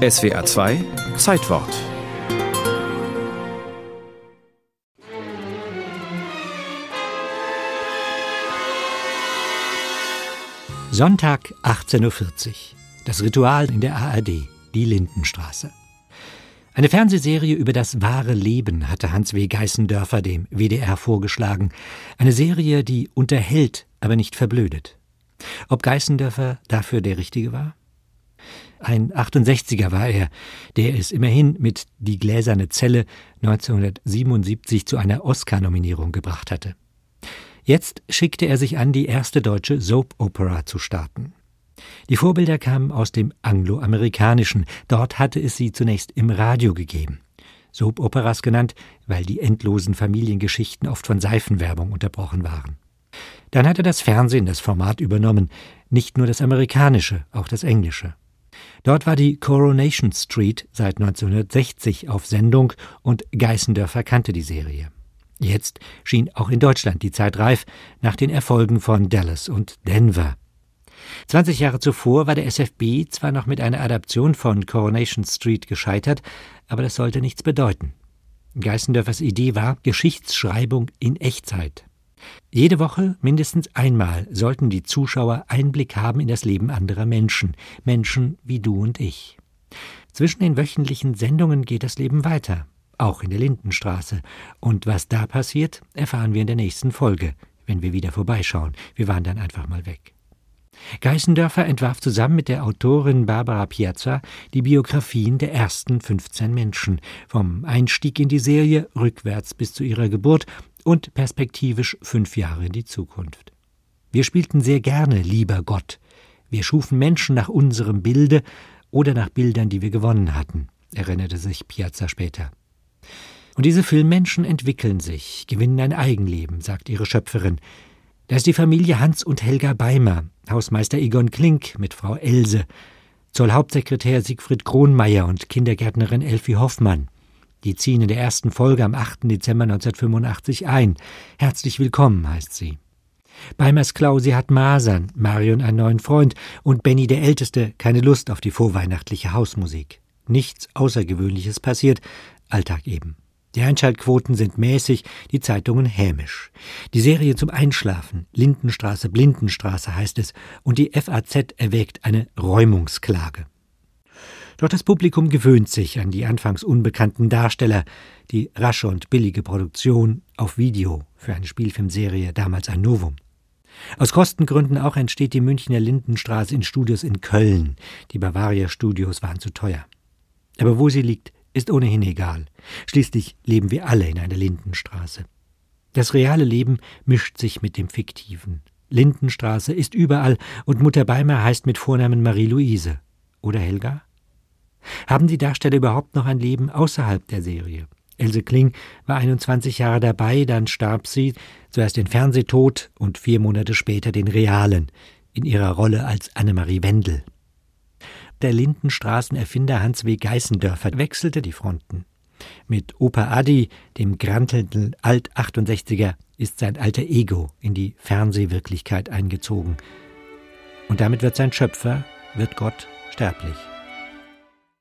SWA 2 Zeitwort Sonntag 18.40 Uhr. Das Ritual in der ARD, die Lindenstraße. Eine Fernsehserie über das wahre Leben hatte Hans W. Geißendörfer dem WDR vorgeschlagen. Eine Serie, die unterhält, aber nicht verblödet. Ob Geißendörfer dafür der Richtige war? Ein 68er war er, der es immerhin mit Die gläserne Zelle 1977 zu einer Oscar-Nominierung gebracht hatte. Jetzt schickte er sich an, die erste deutsche Soap-Opera zu starten. Die Vorbilder kamen aus dem angloamerikanischen, dort hatte es sie zunächst im Radio gegeben. Soap-Operas genannt, weil die endlosen Familiengeschichten oft von Seifenwerbung unterbrochen waren. Dann hatte das Fernsehen das Format übernommen, nicht nur das amerikanische, auch das englische. Dort war die Coronation Street seit 1960 auf Sendung und Geißendörfer kannte die Serie. Jetzt schien auch in Deutschland die Zeit reif nach den Erfolgen von Dallas und Denver. 20 Jahre zuvor war der SFB zwar noch mit einer Adaption von Coronation Street gescheitert, aber das sollte nichts bedeuten. Geißendörfers Idee war Geschichtsschreibung in Echtzeit. Jede Woche mindestens einmal sollten die Zuschauer Einblick haben in das Leben anderer Menschen, Menschen wie du und ich. Zwischen den wöchentlichen Sendungen geht das Leben weiter auch in der Lindenstraße. Und was da passiert, erfahren wir in der nächsten Folge, wenn wir wieder vorbeischauen. Wir waren dann einfach mal weg. Geißendörfer entwarf zusammen mit der Autorin Barbara Piazza die Biografien der ersten 15 Menschen, vom Einstieg in die Serie rückwärts bis zu ihrer Geburt und perspektivisch fünf Jahre in die Zukunft. Wir spielten sehr gerne Lieber Gott. Wir schufen Menschen nach unserem Bilde oder nach Bildern, die wir gewonnen hatten, erinnerte sich Piazza später. Und diese Filmmenschen entwickeln sich, gewinnen ein Eigenleben, sagt ihre Schöpferin. Da ist die Familie Hans und Helga Beimer, Hausmeister Egon Klink mit Frau Else, Zollhauptsekretär Siegfried Kronmeier und Kindergärtnerin Elfie Hoffmann. Die ziehen in der ersten Folge am 8. Dezember 1985 ein. Herzlich willkommen, heißt sie. Beimers Klausi hat Masern, Marion einen neuen Freund und Benny der Älteste keine Lust auf die vorweihnachtliche Hausmusik. Nichts Außergewöhnliches passiert, Alltag eben. Die Einschaltquoten sind mäßig, die Zeitungen hämisch. Die Serie zum Einschlafen, Lindenstraße, Blindenstraße heißt es, und die FAZ erwägt eine Räumungsklage. Doch das Publikum gewöhnt sich an die anfangs unbekannten Darsteller, die rasche und billige Produktion auf Video für eine Spielfilmserie damals ein Novum. Aus Kostengründen auch entsteht die Münchner Lindenstraße in Studios in Köln. Die Bavaria Studios waren zu teuer. Aber wo sie liegt, ist ohnehin egal. Schließlich leben wir alle in einer Lindenstraße. Das reale Leben mischt sich mit dem fiktiven. Lindenstraße ist überall und Mutter Beimer heißt mit Vornamen Marie-Louise. Oder Helga? Haben die Darsteller überhaupt noch ein Leben außerhalb der Serie? Else Kling war 21 Jahre dabei, dann starb sie, zuerst den Fernsehtod und vier Monate später den realen, in ihrer Rolle als Annemarie Wendel. Der Lindenstraßenerfinder Hans W. Geißendörfer wechselte die Fronten. Mit Opa Adi, dem grantelnden Alt-68er, ist sein alter Ego in die Fernsehwirklichkeit eingezogen. Und damit wird sein Schöpfer, wird Gott, sterblich.